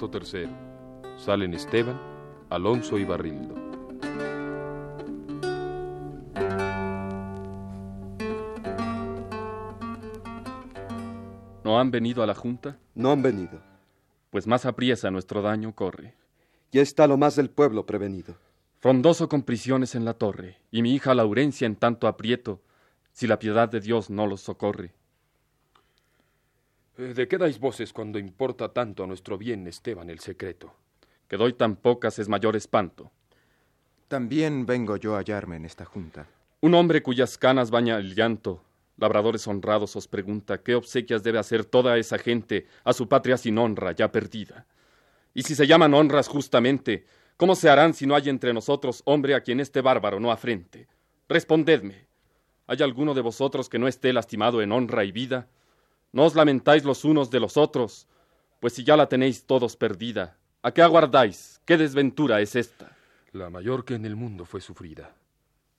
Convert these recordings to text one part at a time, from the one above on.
Acto tercero. Salen Esteban, Alonso y Barrildo. ¿No han venido a la Junta? No han venido. Pues más apriesa nuestro daño corre. Ya está lo más del pueblo prevenido. Frondoso con prisiones en la torre, y mi hija Laurencia en tanto aprieto, si la piedad de Dios no los socorre. ¿De qué dais voces cuando importa tanto a nuestro bien, Esteban, el secreto? Que doy tan pocas es mayor espanto. También vengo yo a hallarme en esta junta. Un hombre cuyas canas baña el llanto, labradores honrados os pregunta qué obsequias debe hacer toda esa gente a su patria sin honra, ya perdida. Y si se llaman honras justamente, ¿cómo se harán si no hay entre nosotros hombre a quien este bárbaro no afrente? Respondedme, ¿hay alguno de vosotros que no esté lastimado en honra y vida? No os lamentáis los unos de los otros, pues si ya la tenéis todos perdida, ¿a qué aguardáis? ¿Qué desventura es esta? La mayor que en el mundo fue sufrida.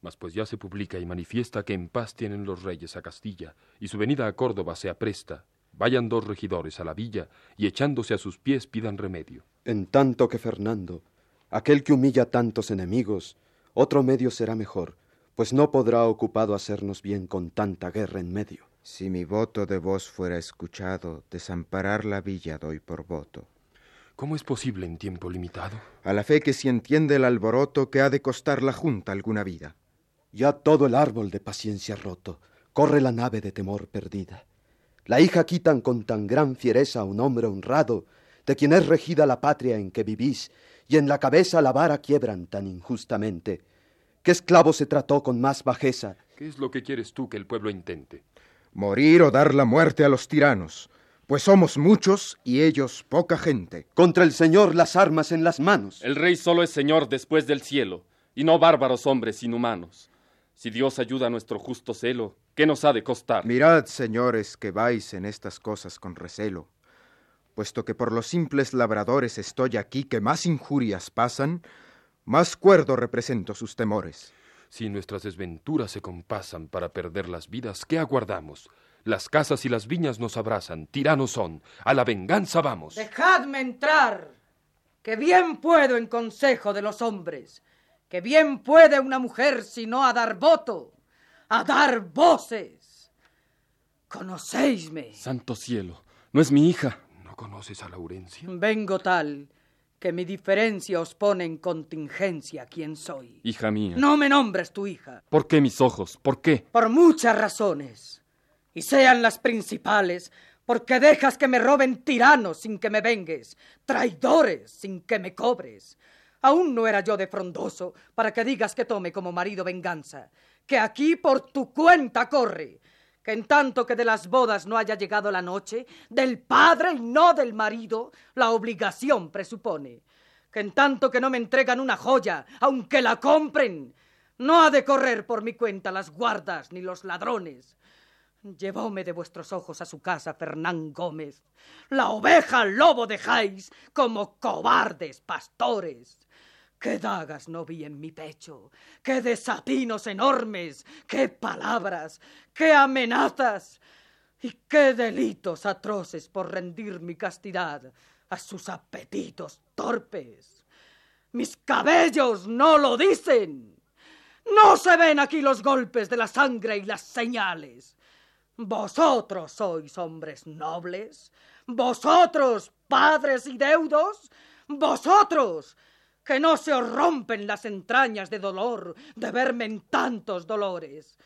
Mas pues ya se publica y manifiesta que en paz tienen los reyes a Castilla, y su venida a Córdoba se apresta, vayan dos regidores a la villa, y echándose a sus pies pidan remedio. En tanto que Fernando, aquel que humilla tantos enemigos, otro medio será mejor, pues no podrá ocupado hacernos bien con tanta guerra en medio. Si mi voto de vos fuera escuchado, desamparar la villa doy por voto. ¿Cómo es posible en tiempo limitado? A la fe que si entiende el alboroto que ha de costar la junta alguna vida. Ya todo el árbol de paciencia roto, corre la nave de temor perdida. La hija quitan con tan gran fiereza a un hombre honrado, de quien es regida la patria en que vivís, y en la cabeza la vara quiebran tan injustamente. ¿Qué esclavo se trató con más bajeza? ¿Qué es lo que quieres tú que el pueblo intente? Morir o dar la muerte a los tiranos, pues somos muchos y ellos poca gente. Contra el Señor las armas en las manos. El rey solo es Señor después del cielo, y no bárbaros hombres inhumanos. Si Dios ayuda a nuestro justo celo, ¿qué nos ha de costar? Mirad, señores, que vais en estas cosas con recelo, puesto que por los simples labradores estoy aquí que más injurias pasan, más cuerdo represento sus temores. Si nuestras desventuras se compasan para perder las vidas, ¿qué aguardamos? Las casas y las viñas nos abrazan, tiranos son, a la venganza vamos. Dejadme entrar, que bien puedo en consejo de los hombres, que bien puede una mujer sino a dar voto, a dar voces. Conocéisme. Santo cielo, no es mi hija. ¿No conoces a Laurencia? Vengo tal que mi diferencia os pone en contingencia quién soy. Hija mía. No me nombres tu hija. ¿Por qué mis ojos? ¿Por qué? Por muchas razones. Y sean las principales, porque dejas que me roben tiranos sin que me vengues, traidores sin que me cobres. Aún no era yo de frondoso para que digas que tome como marido venganza, que aquí por tu cuenta corre, que en tanto que de las bodas no haya llegado la noche, del padre y no del marido, la obligación presupone, que en tanto que no me entregan una joya, aunque la compren, no ha de correr por mi cuenta las guardas ni los ladrones. Llevóme de vuestros ojos a su casa Fernán Gómez. La oveja al lobo dejáis como cobardes pastores. ¡Qué dagas no vi en mi pecho! ¡Qué desatinos enormes! ¡Qué palabras! ¡Qué amenazas! ¡Y qué delitos atroces por rendir mi castidad a sus apetitos torpes! ¡Mis cabellos no lo dicen! No se ven aquí los golpes de la sangre y las señales. Vosotros sois hombres nobles, vosotros padres y deudos, vosotros que no se os rompen las entrañas de dolor de verme en tantos dolores.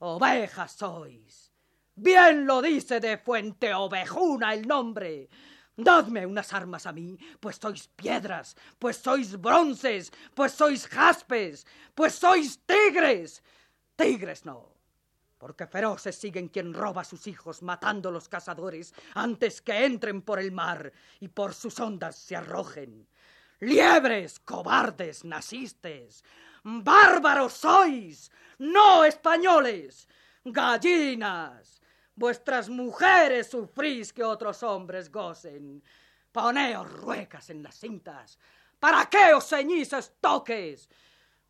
Ovejas sois. Bien lo dice de Fuente Ovejuna el nombre. Dadme unas armas a mí, pues sois piedras, pues sois bronces, pues sois jaspes, pues sois tigres. Tigres no, porque feroces siguen quien roba a sus hijos matando los cazadores antes que entren por el mar y por sus ondas se arrojen. Liebres, cobardes, nacistes, bárbaros sois, no españoles, gallinas. Vuestras mujeres sufrís que otros hombres gocen. Poneos ruecas en las cintas. ¿Para qué os ceñís estoques?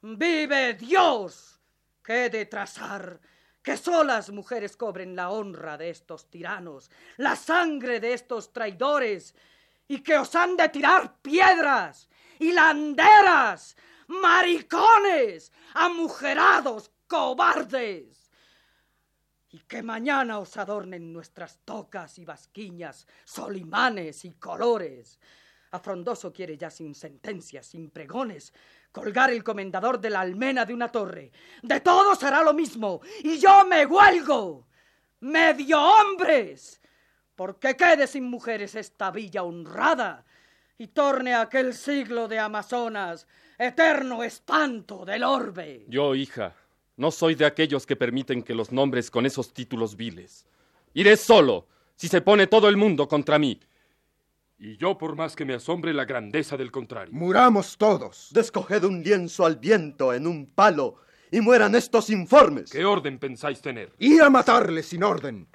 Vive Dios, que de trazar que solas mujeres cobren la honra de estos tiranos, la sangre de estos traidores, y que os han de tirar piedras, hilanderas, maricones, amujerados, cobardes. Y que mañana os adornen nuestras tocas y basquiñas, solimanes y colores. A Frondoso quiere ya sin sentencias, sin pregones, colgar el comendador de la almena de una torre. De todos hará lo mismo, y yo me huelgo. Medio hombres, porque quede sin mujeres esta villa honrada y torne aquel siglo de Amazonas, eterno espanto del orbe. Yo, hija, no soy de aquellos que permiten que los nombres con esos títulos viles. Iré solo, si se pone todo el mundo contra mí. Y yo por más que me asombre la grandeza del contrario. Muramos todos. Descoged un lienzo al viento en un palo y mueran estos informes. ¿Qué orden pensáis tener? Ir a matarles sin orden.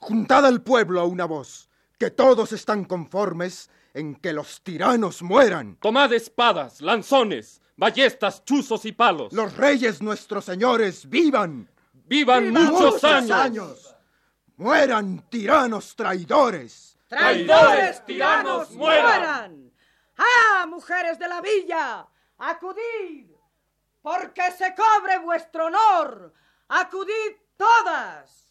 Juntad al pueblo a una voz, que todos están conformes en que los tiranos mueran. Tomad espadas, lanzones, ballestas, chuzos y palos. Los reyes nuestros señores vivan. ¡Vivan, muchos, años! Mueran tiranos traidores. ¡Traidores, tiranos, mueran! ¡Ah, mujeres de la villa! ¡Acudid! Porque se cobre vuestro honor. ¡Acudid todas!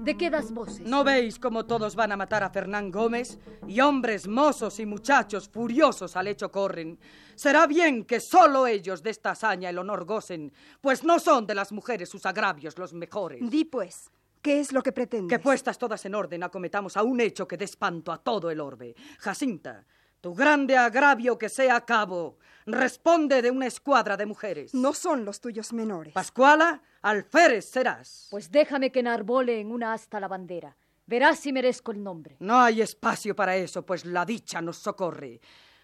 ¿De qué das voces? ¿No veis cómo todos van a matar a Fernán Gómez? Y hombres, mozos y muchachos furiosos al hecho corren. Será bien que solo ellos de esta hazaña el honor gocen, pues no son de las mujeres sus agravios los mejores. Di pues, ¿qué es lo que pretendes? Que puestas todas en orden acometamos a un hecho que dé espanto a todo el orbe. Jacinta, tu grande agravio que sea a cabo, responde de una escuadra de mujeres. No son los tuyos menores. Pascuala, alférez serás. Pues déjame que enarbole en una asta la bandera. Verás si merezco el nombre. No hay espacio para eso, pues la dicha nos socorre.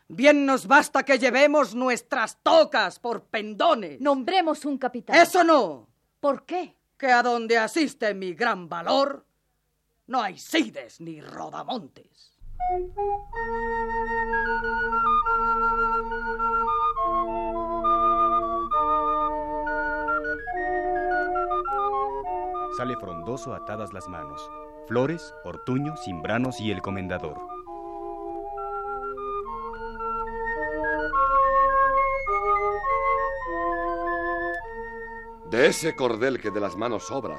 Bien nos basta que llevemos nuestras tocas por pendones. Nombremos un capitán. Eso no, ¿Por qué? que a donde asiste mi gran valor, no hay cides ni rodamontes. Sale frondoso atadas las manos. Flores, Ortuño, Cimbranos y el comendador. De ese cordel que de las manos sobra,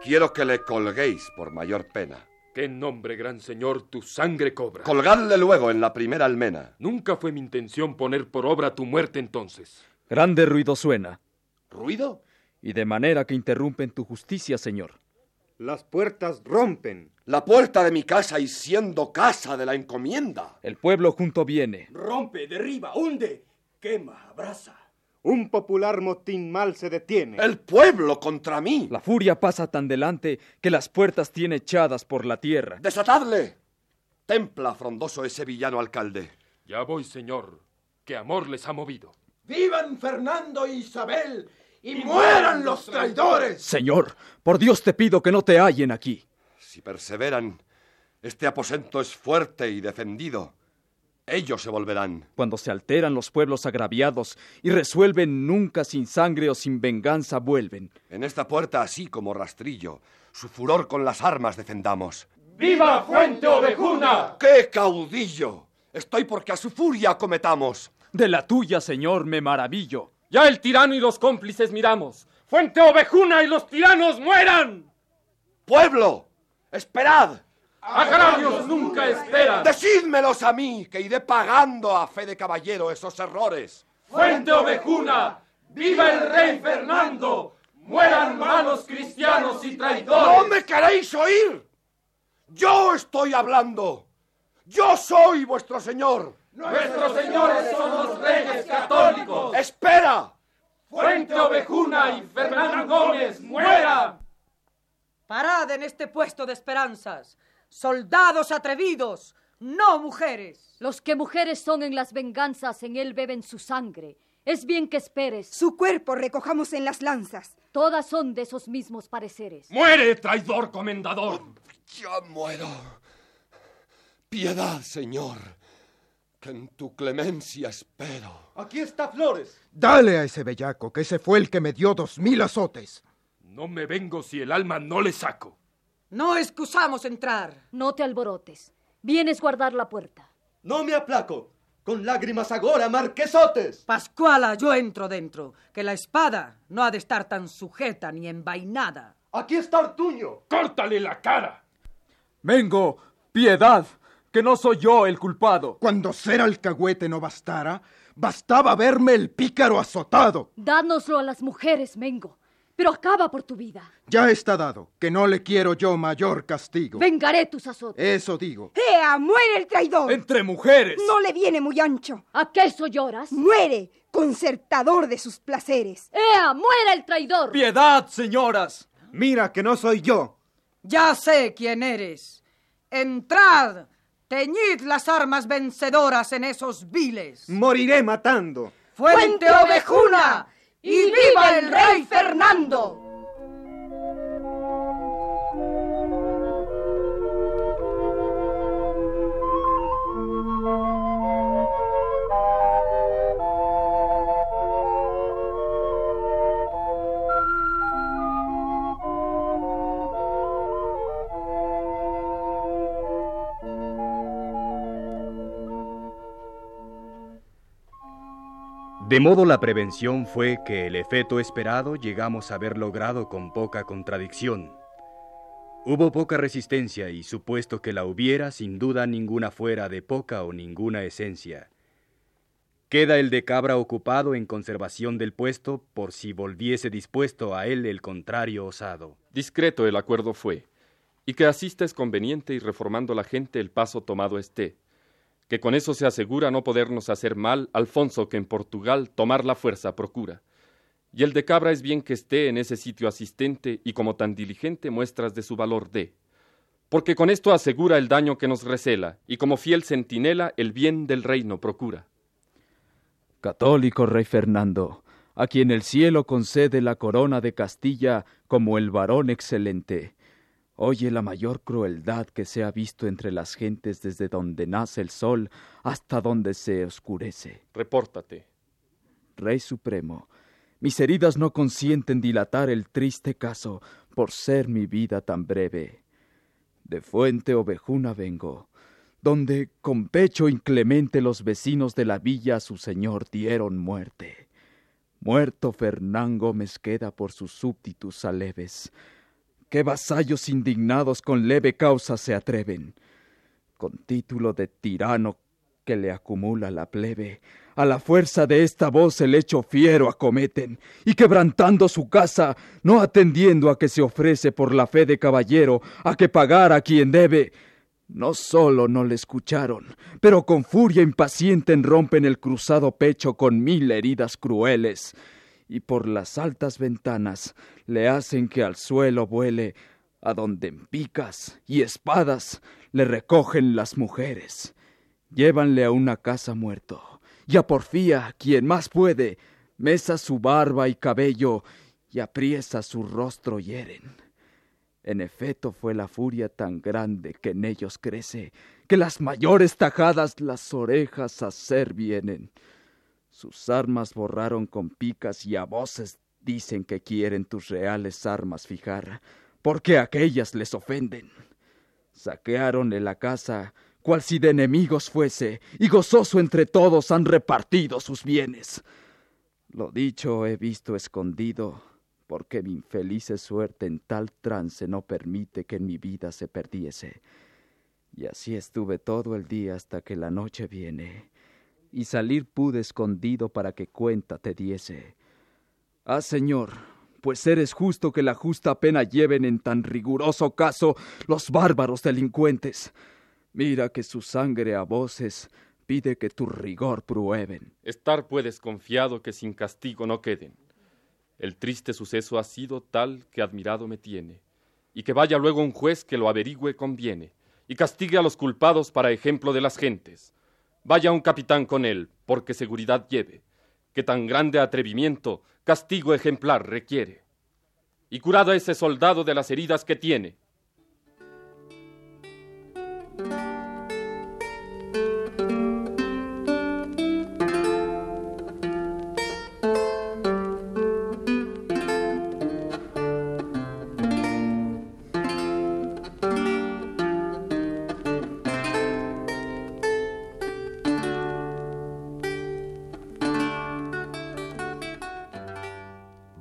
quiero que le colguéis por mayor pena. ¿Qué nombre, gran señor, tu sangre cobra? Colgadle luego en la primera almena. Nunca fue mi intención poner por obra tu muerte entonces. Grande ruido suena, ¿Ruido? Y de manera que interrumpen tu justicia, señor. Las puertas rompen. La puerta de mi casa y siendo casa de la encomienda. El pueblo junto viene. Rompe, derriba, hunde, quema, abraza. Un popular motín mal se detiene. El pueblo contra mí. La furia pasa tan delante que las puertas tiene echadas por la tierra. Desatadle. Templa frondoso ese villano alcalde. Ya voy, señor, que amor les ha movido. ¡Vivan Fernando e Isabel! ¡Y mueran los traidores! Señor, por Dios te pido que no te hallen aquí. Si perseveran, este aposento es fuerte y defendido. Ellos se volverán. Cuando se alteran los pueblos agraviados y resuelven nunca sin sangre o sin venganza vuelven. En esta puerta, así como rastrillo, su furor con las armas defendamos. ¡Viva Fuente Ovejuna! ¡Qué caudillo! Estoy porque a su furia acometamos. De la tuya, señor, me maravillo. Ya el tirano y los cómplices miramos. ¡Fuente Ovejuna y los tiranos mueran! ¡Pueblo! ¡Esperad! ¡Agravios nunca esperan! Decídmelos a mí, que iré pagando a fe de caballero esos errores. ¡Fuente Ovejuna! ¡Viva el rey Fernando! ¡Mueran malos cristianos y traidores! ¿No me queréis oír? Yo estoy hablando. Yo soy vuestro señor. ¡Nuestros señores son los reyes católicos! ¡Espera! ¡Fuente Ovejuna y Fernán Gómez mueran! Parad en este puesto de esperanzas. Soldados atrevidos, no mujeres. Los que mujeres son en las venganzas, en él beben su sangre. Es bien que esperes. Su cuerpo recojamos en las lanzas. Todas son de esos mismos pareceres. ¡Muere, traidor comendador! Ya muero. Piedad, Señor, que en tu clemencia espero. Aquí está Flores. Dale a ese bellaco, que ese fue el que me dio dos mil azotes. No me vengo si el alma no le saco. No excusamos entrar. No te alborotes. Vienes guardar la puerta. No me aplaco. Con lágrimas agora, marquesotes. Pascuala, yo entro dentro, que la espada no ha de estar tan sujeta ni envainada. Aquí está Ortuño. ¡Córtale la cara! Mengo, piedad, que no soy yo el culpado. Cuando ser alcahuete no bastara, bastaba verme el pícaro azotado. Dánoslo a las mujeres, Mengo, pero acaba por tu vida. Ya está dado, que no le quiero yo mayor castigo. Vengaré tus azotes. Eso digo. ¡Ea, muere el traidor! Entre mujeres. No le viene muy ancho. ¿A qué eso lloras? Muere, concertador de sus placeres. ¡Ea, muera el traidor! Piedad, señoras. Mira que no soy yo. Ya sé quién eres. Entrad, teñid las armas vencedoras en esos viles. Moriré matando. ¡Fuente ovejuna! ¡Y viva el rey Fernando! De modo la prevención fue que el efecto esperado llegamos a haber logrado con poca contradicción. Hubo poca resistencia y supuesto que la hubiera, sin duda ninguna fuera de poca o ninguna esencia. Queda el de Cabra ocupado en conservación del puesto por si volviese dispuesto a él el contrario osado. Discreto el acuerdo fue, y que asista es conveniente y reformando la gente el paso tomado esté que con eso se asegura no podernos hacer mal Alfonso que en Portugal tomar la fuerza procura. Y el de Cabra es bien que esté en ese sitio asistente y como tan diligente muestras de su valor dé. Porque con esto asegura el daño que nos recela y como fiel centinela el bien del reino procura. Católico rey Fernando, a quien el cielo concede la corona de Castilla como el varón excelente, Oye la mayor crueldad que se ha visto entre las gentes desde donde nace el sol hasta donde se oscurece. Repórtate. Rey Supremo, mis heridas no consienten dilatar el triste caso por ser mi vida tan breve. De Fuente Ovejuna vengo, donde con pecho inclemente los vecinos de la villa a su señor dieron muerte. Muerto Fernán Gómez queda por sus súbditos aleves qué vasallos indignados con leve causa se atreven, con título de tirano que le acumula la plebe, a la fuerza de esta voz el hecho fiero acometen, y quebrantando su casa, no atendiendo a que se ofrece por la fe de caballero, a que pagar a quien debe, no solo no le escucharon, pero con furia impaciente rompen el cruzado pecho con mil heridas crueles, y por las altas ventanas le hacen que al suelo vuele, a donde en picas y espadas le recogen las mujeres. Llévanle a una casa muerto, y a Porfía, quien más puede, mesa su barba y cabello, y apriesa su rostro hieren. En efecto fue la furia tan grande que en ellos crece, que las mayores tajadas las orejas a hacer vienen. Sus armas borraron con picas y a voces dicen que quieren tus reales armas fijar, porque aquellas les ofenden. Saquearon la casa cual si de enemigos fuese, y gozoso entre todos han repartido sus bienes. Lo dicho he visto escondido, porque mi infeliz suerte en tal trance no permite que en mi vida se perdiese. Y así estuve todo el día hasta que la noche viene, y salir pude escondido para que cuenta te diese. Ah, Señor, pues eres justo que la justa pena lleven en tan riguroso caso los bárbaros delincuentes. Mira que su sangre a voces pide que tu rigor prueben. Estar puedes confiado que sin castigo no queden. El triste suceso ha sido tal que admirado me tiene, y que vaya luego un juez que lo averigüe conviene, y castigue a los culpados para ejemplo de las gentes. Vaya un capitán con él, porque seguridad lleve, que tan grande atrevimiento castigo ejemplar requiere. Y curado ese soldado de las heridas que tiene.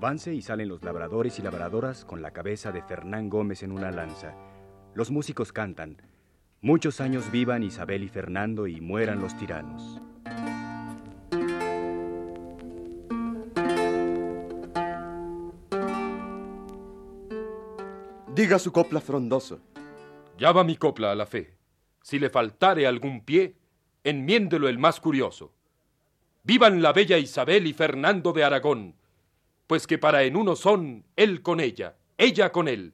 Avance y salen los labradores y labradoras con la cabeza de Fernán Gómez en una lanza. Los músicos cantan. Muchos años vivan Isabel y Fernando y mueran los tiranos. Diga su copla frondoso. Ya va mi copla a la fe. Si le faltare algún pie, enmiéndelo el más curioso. Vivan la bella Isabel y Fernando de Aragón, pues que para en uno son él con ella, ella con él.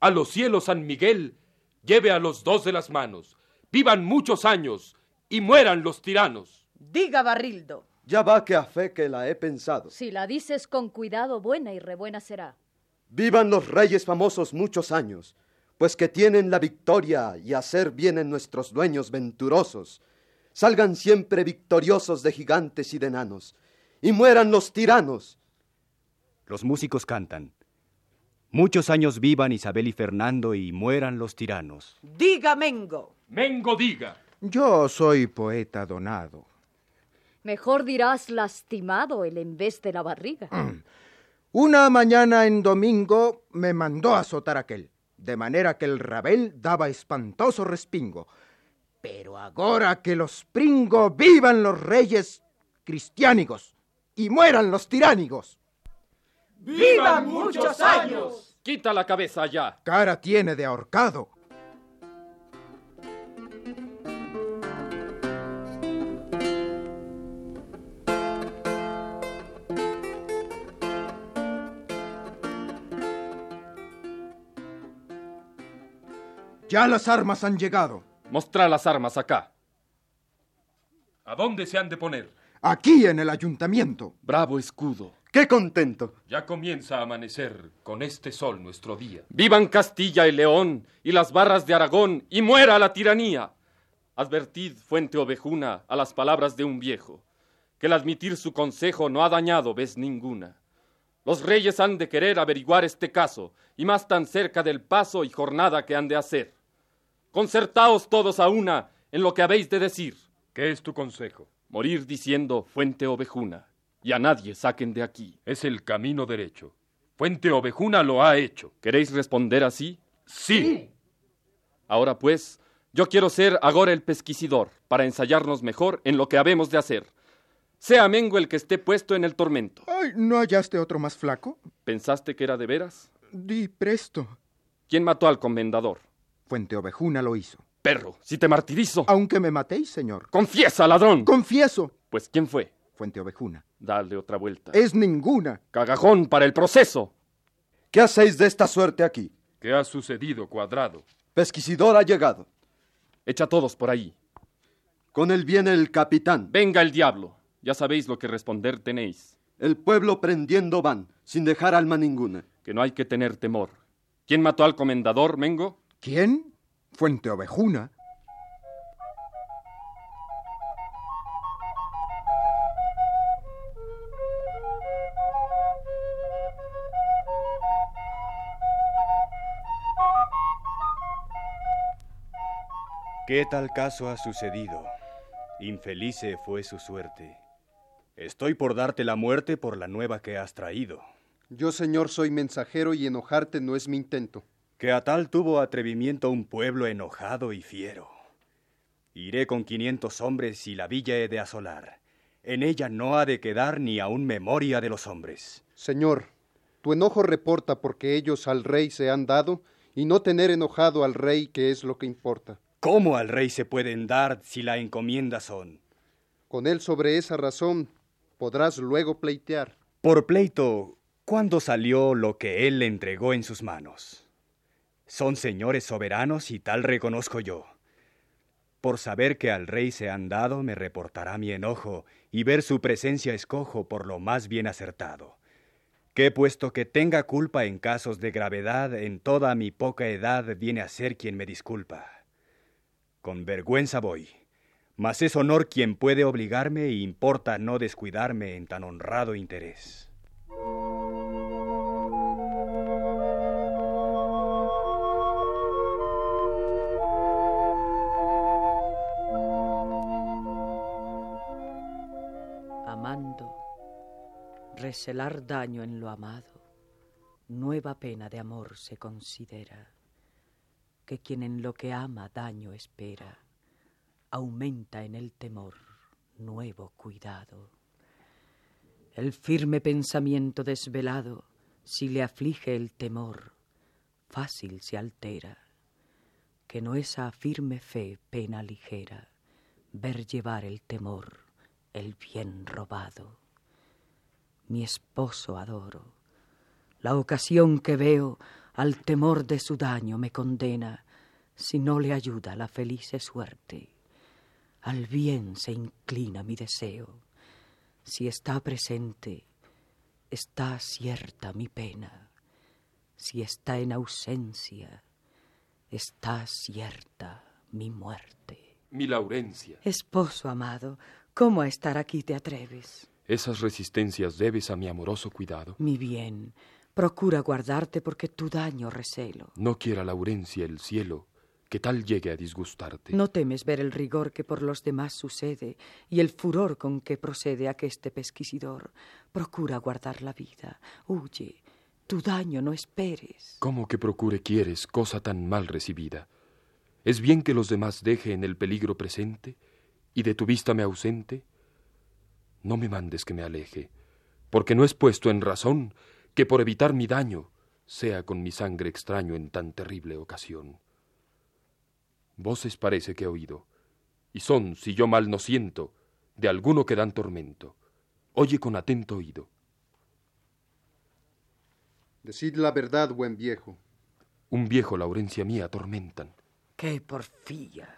A los cielos San Miguel lleve a los dos de las manos. Vivan muchos años y mueran los tiranos. Diga Barrildo. Ya va que a fe que la he pensado. Si la dices con cuidado, buena y rebuena será. Vivan los reyes famosos muchos años, pues que tienen la victoria y hacer vienen nuestros dueños venturosos. Salgan siempre victoriosos de gigantes y de enanos, y mueran los tiranos. Los músicos cantan. Muchos años vivan Isabel y Fernando y mueran los tiranos. Diga Mengo. Mengo diga. Yo soy poeta donado. Mejor dirás lastimado el en vez de la barriga. Una mañana en domingo me mandó a azotar aquel, de manera que el rabel daba espantoso respingo. Pero ahora que los pringo, vivan los reyes cristiánigos y mueran los tiránigos. ¡Vivan muchos años! Quita la cabeza ya. Cara tiene de ahorcado. Ya las armas han llegado. Mostra las armas acá. ¿A dónde se han de poner? Aquí en el ayuntamiento. Bravo escudo. ¡Qué contento! Ya comienza a amanecer con este sol nuestro día. Vivan Castilla y León y las barras de Aragón y muera la tiranía. Advertid, fuente ovejuna, a las palabras de un viejo, que el admitir su consejo no ha dañado vez ninguna. Los reyes han de querer averiguar este caso, y más tan cerca del paso y jornada que han de hacer. Concertaos todos a una en lo que habéis de decir. ¿Qué es tu consejo? Morir diciendo fuente ovejuna, y a nadie saquen de aquí. Es el camino derecho. Fuente ovejuna lo ha hecho. ¿Queréis responder así? Sí. Ahora pues, yo quiero ser agora el pesquisidor, para ensayarnos mejor en lo que habemos de hacer. Sea Mengo el que esté puesto en el tormento. Ay, ¿no hallaste otro más flaco? ¿Pensaste que era de veras? Di presto. ¿Quién mató al comendador? Fuente Ovejuna lo hizo. Perro, si te martirizo. Aunque me matéis, señor. ¡Confiesa, ladrón! Confieso. Pues ¿quién fue? Fuente Ovejuna. Dale otra vuelta. Es ninguna. Cagajón para el proceso. ¿Qué hacéis de esta suerte aquí? ¿Qué ha sucedido, cuadrado? Pesquisidor ha llegado. Echa todos por ahí. Con él viene el capitán. Venga el diablo. Ya sabéis lo que responder tenéis. El pueblo prendiendo van, sin dejar alma ninguna. Que no hay que tener temor. ¿Quién mató al comendador, Mengo? ¿Quién? Fuente Ovejuna. ¿Qué tal caso ha sucedido? Infelice fue su suerte. Estoy por darte la muerte por la nueva que has traído. Yo, señor, soy mensajero y enojarte no es mi intento. Que a tal tuvo atrevimiento un pueblo enojado y fiero. Iré con quinientos hombres y la villa he de asolar. En ella no ha de quedar ni aun memoria de los hombres. Señor, tu enojo reporta porque ellos al rey se han dado y no tener enojado al rey que es lo que importa. ¿Cómo al rey se pueden dar si la encomienda son? Con él sobre esa razón podrás luego pleitear. Por pleito, ¿cuándo salió lo que él le entregó en sus manos? Son señores soberanos y tal reconozco yo. Por saber que al rey se han dado me reportará mi enojo y ver su presencia escojo por lo más bien acertado. Que puesto que tenga culpa en casos de gravedad en toda mi poca edad viene a ser quien me disculpa. Con vergüenza voy, mas es honor quien puede obligarme e importa no descuidarme en tan honrado interés. recelar daño en lo amado, nueva pena de amor se considera, que quien en lo que ama daño espera, aumenta en el temor nuevo cuidado. El firme pensamiento desvelado, si le aflige el temor, fácil se altera, que no esa firme fe pena ligera, ver llevar el temor, el bien robado. Mi esposo adoro, la ocasión que veo al temor de su daño me condena, si no le ayuda la felice suerte. Al bien se inclina mi deseo, si está presente, está cierta mi pena, si está en ausencia, está cierta mi muerte. Mi Laurencia. Esposo amado, ¿cómo a estar aquí te atreves? Esas resistencias debes a mi amoroso cuidado. Mi bien, procura guardarte porque tu daño recelo. No quiera Laurencia el cielo que tal llegue a disgustarte. No temes ver el rigor que por los demás sucede y el furor con que procede aqueste pesquisidor. Procura guardar la vida. Huye. Tu daño no esperes. ¿Cómo que procure quieres cosa tan mal recibida? ¿Es bien que los demás deje en el peligro presente y de tu vista me ausente? No me mandes que me aleje, porque no es puesto en razón que por evitar mi daño sea con mi sangre extraño en tan terrible ocasión. Voces parece que he oído, y son, si yo mal no siento, de alguno que dan tormento. Oye con atento oído. Decid la verdad, buen viejo. Un viejo, Laurencia mía, atormentan. ¡Qué porfía!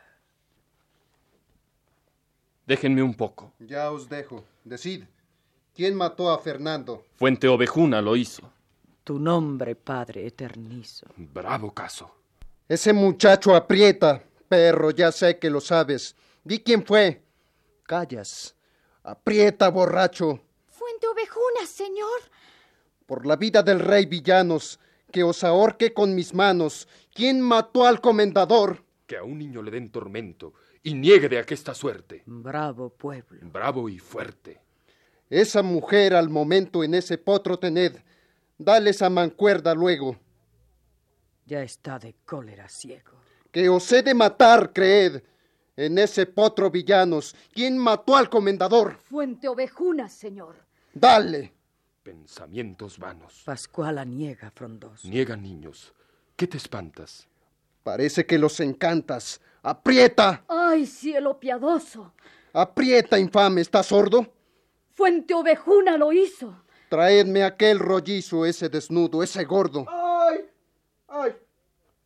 Déjenme un poco. Ya os dejo. Decid, ¿quién mató a Fernando? Fuente Ovejuna lo hizo. Tu nombre, Padre eternizo. Bravo caso. Ese muchacho aprieta, perro, ya sé que lo sabes. Di quién fue. Callas. Aprieta, borracho. Fuente Ovejuna, señor. Por la vida del rey Villanos, que os ahorque con mis manos. ¿Quién mató al comendador? Que a un niño le den tormento y niegue de aquesta suerte. Bravo pueblo. Bravo y fuerte. Esa mujer al momento en ese potro tened. Dale esa mancuerda luego. Ya está de cólera ciego. Que os he de matar, creed. En ese potro villanos. ¿Quién mató al comendador? Fuente Ovejuna, señor. Dale. Pensamientos vanos. Pascuala niega, frondoso. Niega, niños. ¿Qué te espantas? Parece que los encantas. ¡Aprieta! ¡Ay, cielo piadoso! ¡Aprieta, infame! ¿Estás sordo? Fuente Ovejuna lo hizo. Traedme aquel rollizo, ese desnudo, ese gordo. ¡Ay! ¡Ay!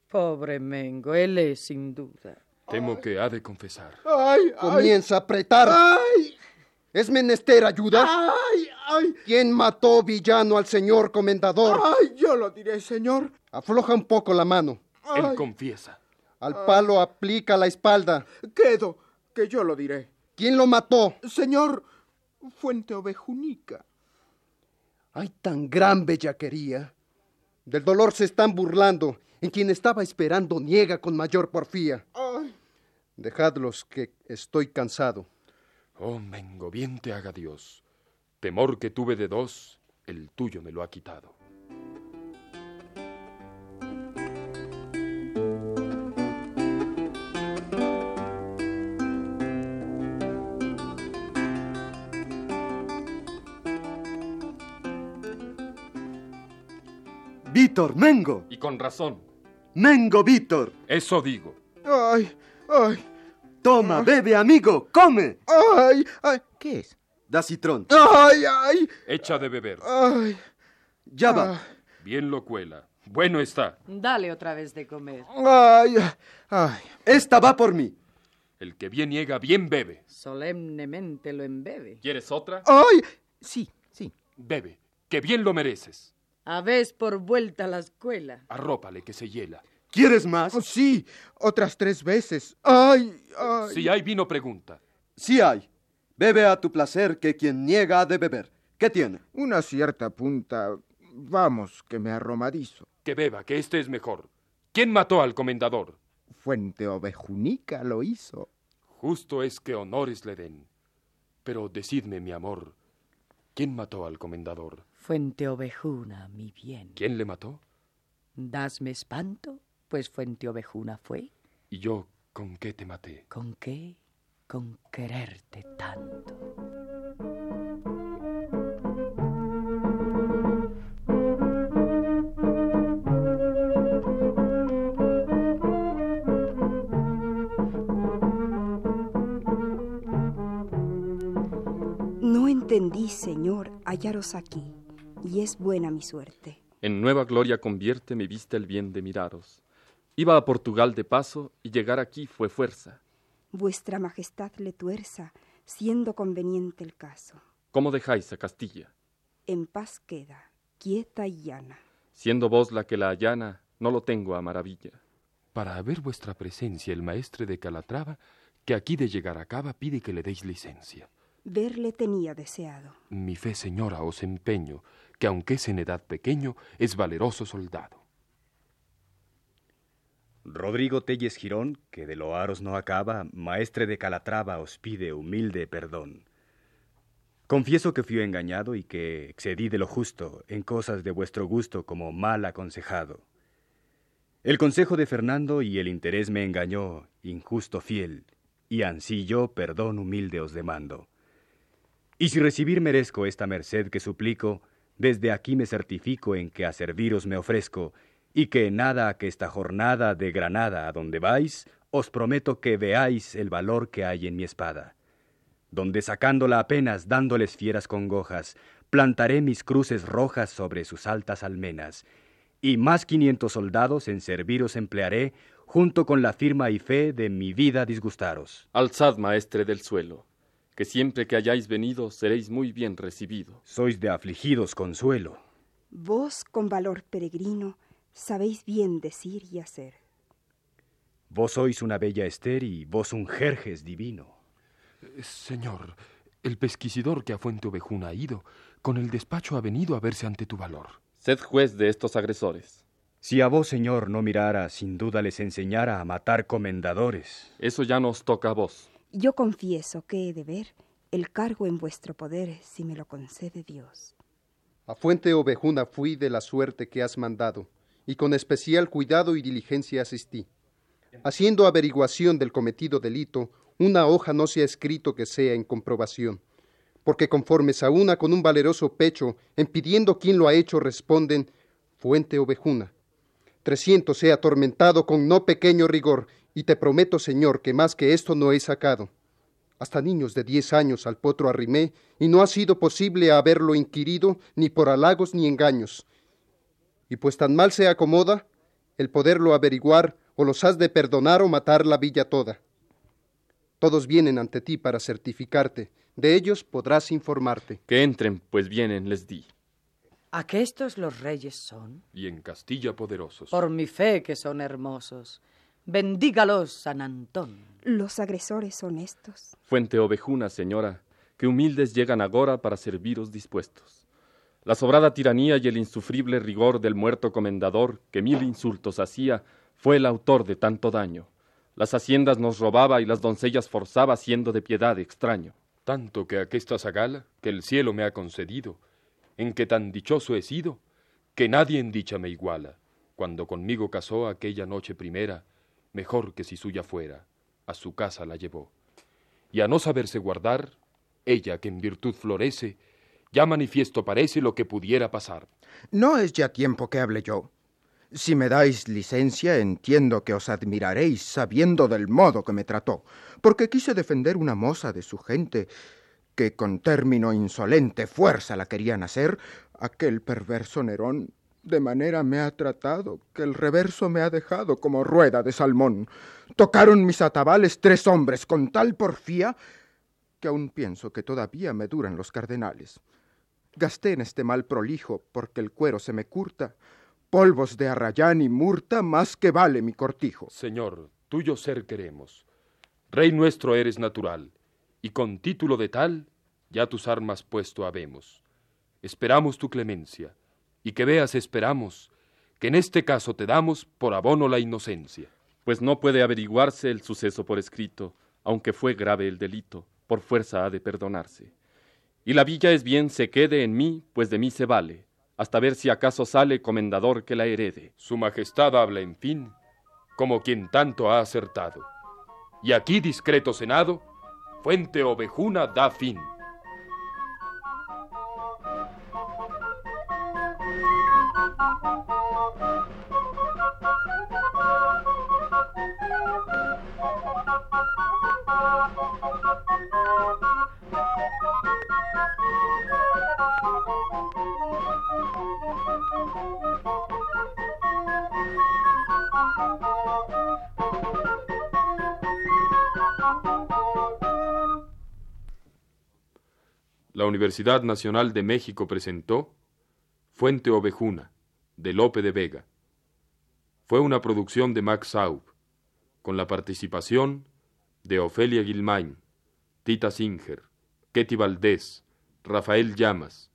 Pobre Mengo, él es sin duda. Temo que ha de confesar. ¡Ay! Comienza a apretar. ¡Ay! ¿Es menester ayuda? ¡Ay! ¡Ay! ¿Quién mató villano al señor comendador? ¡Ay! Yo lo diré, señor. Afloja un poco la mano. Él Ay. confiesa. Al palo aplica la espalda. Quedo, que yo lo diré. ¿Quién lo mató? Señor Fuente Ovejunica. Hay tan gran bellaquería. Del dolor se están burlando. En quien estaba esperando niega con mayor porfía. Ay. Dejadlos que estoy cansado. Oh, Mengo, bien te haga Dios. Temor que tuve de dos, el tuyo me lo ha quitado. Víctor, Mengo. Y con razón. Mengo, Víctor. Eso digo. Ay, ay, Toma, bebe, amigo, come. ay, ay. ¿Qué es? Da citrón. Ay, ay, Echa de beber. ay. Ya va. Ah. Bien lo cuela. Bueno está. Dale otra vez de comer. Ay, ay. Esta va por mí. El que bien niega, bien bebe. Solemnemente lo embebe. ¿Quieres otra? Ay. Sí, sí. Bebe, que bien lo mereces. A vez por vuelta a la escuela. Arrópale que se hiela. ¿Quieres más? Oh, sí, otras tres veces. Ay, ay. Si hay vino, pregunta. Sí hay. Bebe a tu placer, que quien niega ha de beber. ¿Qué tiene? Una cierta punta. Vamos, que me arromadizo. Que beba, que este es mejor. ¿Quién mató al comendador? Fuente Ovejunica lo hizo. Justo es que honores le den. Pero decidme, mi amor, ¿Quién mató al comendador? Fuente Ovejuna, mi bien. ¿Quién le mató? ¿Dasme espanto? Pues Fuente Ovejuna fue. ¿Y yo con qué te maté? ¿Con qué? Con quererte tanto. No entendí, Señor, hallaros aquí, y es buena mi suerte. En nueva gloria convierte mi vista el bien de miraros. Iba a Portugal de paso y llegar aquí fue fuerza. Vuestra Majestad le tuerza, siendo conveniente el caso. ¿Cómo dejáis a Castilla? En paz queda, quieta y llana. Siendo vos la que la allana, no lo tengo a maravilla. Para ver vuestra presencia, el maestre de Calatrava, que aquí de llegar acaba, pide que le deis licencia. Verle tenía deseado. Mi fe, señora, os empeño, que aunque es en edad pequeño, es valeroso soldado. Rodrigo Telles Girón, que de loaros no acaba, maestre de Calatrava, os pide humilde perdón. Confieso que fui engañado y que excedí de lo justo en cosas de vuestro gusto como mal aconsejado. El consejo de Fernando y el interés me engañó, injusto fiel, y ansí yo perdón humilde os demando. Y si recibir merezco esta merced que suplico, desde aquí me certifico en que a serviros me ofrezco, y que nada que esta jornada de Granada a donde vais, os prometo que veáis el valor que hay en mi espada, donde sacándola apenas dándoles fieras congojas, plantaré mis cruces rojas sobre sus altas almenas, y más quinientos soldados en serviros emplearé, junto con la firma y fe de mi vida disgustaros. Alzad, maestre del suelo, que siempre que hayáis venido seréis muy bien recibido. Sois de afligidos consuelo. Vos, con valor peregrino, sabéis bien decir y hacer. Vos sois una bella Ester y vos un Jerjes divino. Eh, señor, el pesquisidor que a Fuente Ovejuna ha ido, con el despacho ha venido a verse ante tu valor. Sed juez de estos agresores. Si a vos, señor, no mirara, sin duda les enseñara a matar comendadores. Eso ya nos toca a vos. Yo confieso que he de ver el cargo en vuestro poder si me lo concede Dios. A Fuente Ovejuna fui de la suerte que has mandado, y con especial cuidado y diligencia asistí. Haciendo averiguación del cometido delito, una hoja no se ha escrito que sea en comprobación, porque conformes a una con un valeroso pecho, en pidiendo quién lo ha hecho, responden Fuente Ovejuna. Trescientos he atormentado con no pequeño rigor, y te prometo, Señor, que más que esto no he sacado. Hasta niños de diez años al potro arrimé, y no ha sido posible haberlo inquirido ni por halagos ni engaños. Y pues tan mal se acomoda, el poderlo averiguar, o los has de perdonar o matar la villa toda. Todos vienen ante ti para certificarte, de ellos podrás informarte. Que entren, pues vienen, les di. Aquestos los reyes son. Y en Castilla poderosos. Por mi fe que son hermosos. Bendígalos, San Antón. Los agresores son estos. Fuente ovejuna, señora, que humildes llegan agora para serviros dispuestos. La sobrada tiranía y el insufrible rigor del muerto comendador, que mil insultos hacía, fue el autor de tanto daño. Las haciendas nos robaba y las doncellas forzaba siendo de piedad extraño. Tanto que aquesta sagala, que el cielo me ha concedido, en que tan dichoso he sido, que nadie en dicha me iguala, cuando conmigo casó aquella noche primera, mejor que si suya fuera, a su casa la llevó. Y a no saberse guardar, ella que en virtud florece, ya manifiesto parece lo que pudiera pasar. No es ya tiempo que hable yo. Si me dais licencia, entiendo que os admiraréis sabiendo del modo que me trató, porque quise defender una moza de su gente, que con término insolente fuerza la querían hacer, aquel perverso Nerón de manera me ha tratado que el reverso me ha dejado como rueda de salmón. Tocaron mis atabales tres hombres con tal porfía que aún pienso que todavía me duran los cardenales. Gasté en este mal prolijo porque el cuero se me curta, polvos de arrayán y murta más que vale mi cortijo. Señor, tuyo ser queremos. Rey nuestro eres natural, y con título de tal ya tus armas puesto habemos. Esperamos tu clemencia, y que veas esperamos que en este caso te damos por abono la inocencia. Pues no puede averiguarse el suceso por escrito, aunque fue grave el delito, por fuerza ha de perdonarse. Y la villa es bien se quede en mí, pues de mí se vale, hasta ver si acaso sale comendador que la herede. Su Majestad habla, en fin, como quien tanto ha acertado. Y aquí, discreto Senado, Fuente Ovejuna da fin. La Universidad Nacional de México presentó Fuente Ovejuna, de Lope de Vega. Fue una producción de Max Saub, con la participación de Ofelia Guilmain, Tita Singer, Ketty Valdés, Rafael Llamas,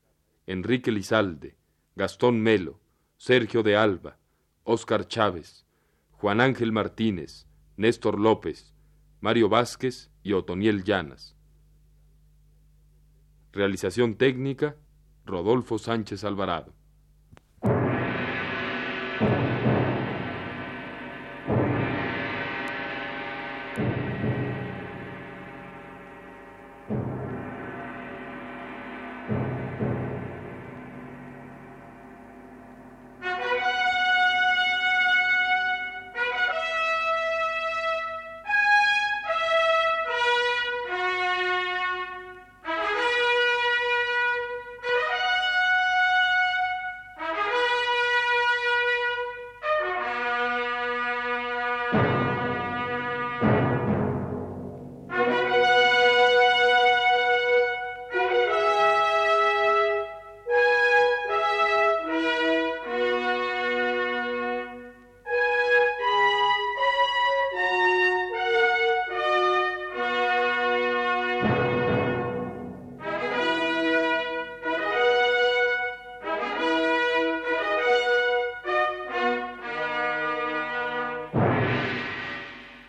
Enrique Lizalde, Gastón Melo, Sergio de Alba, Óscar Chávez, Juan Ángel Martínez, Néstor López, Mario Vázquez y Otoniel Llanas. Realización técnica, Rodolfo Sánchez Alvarado.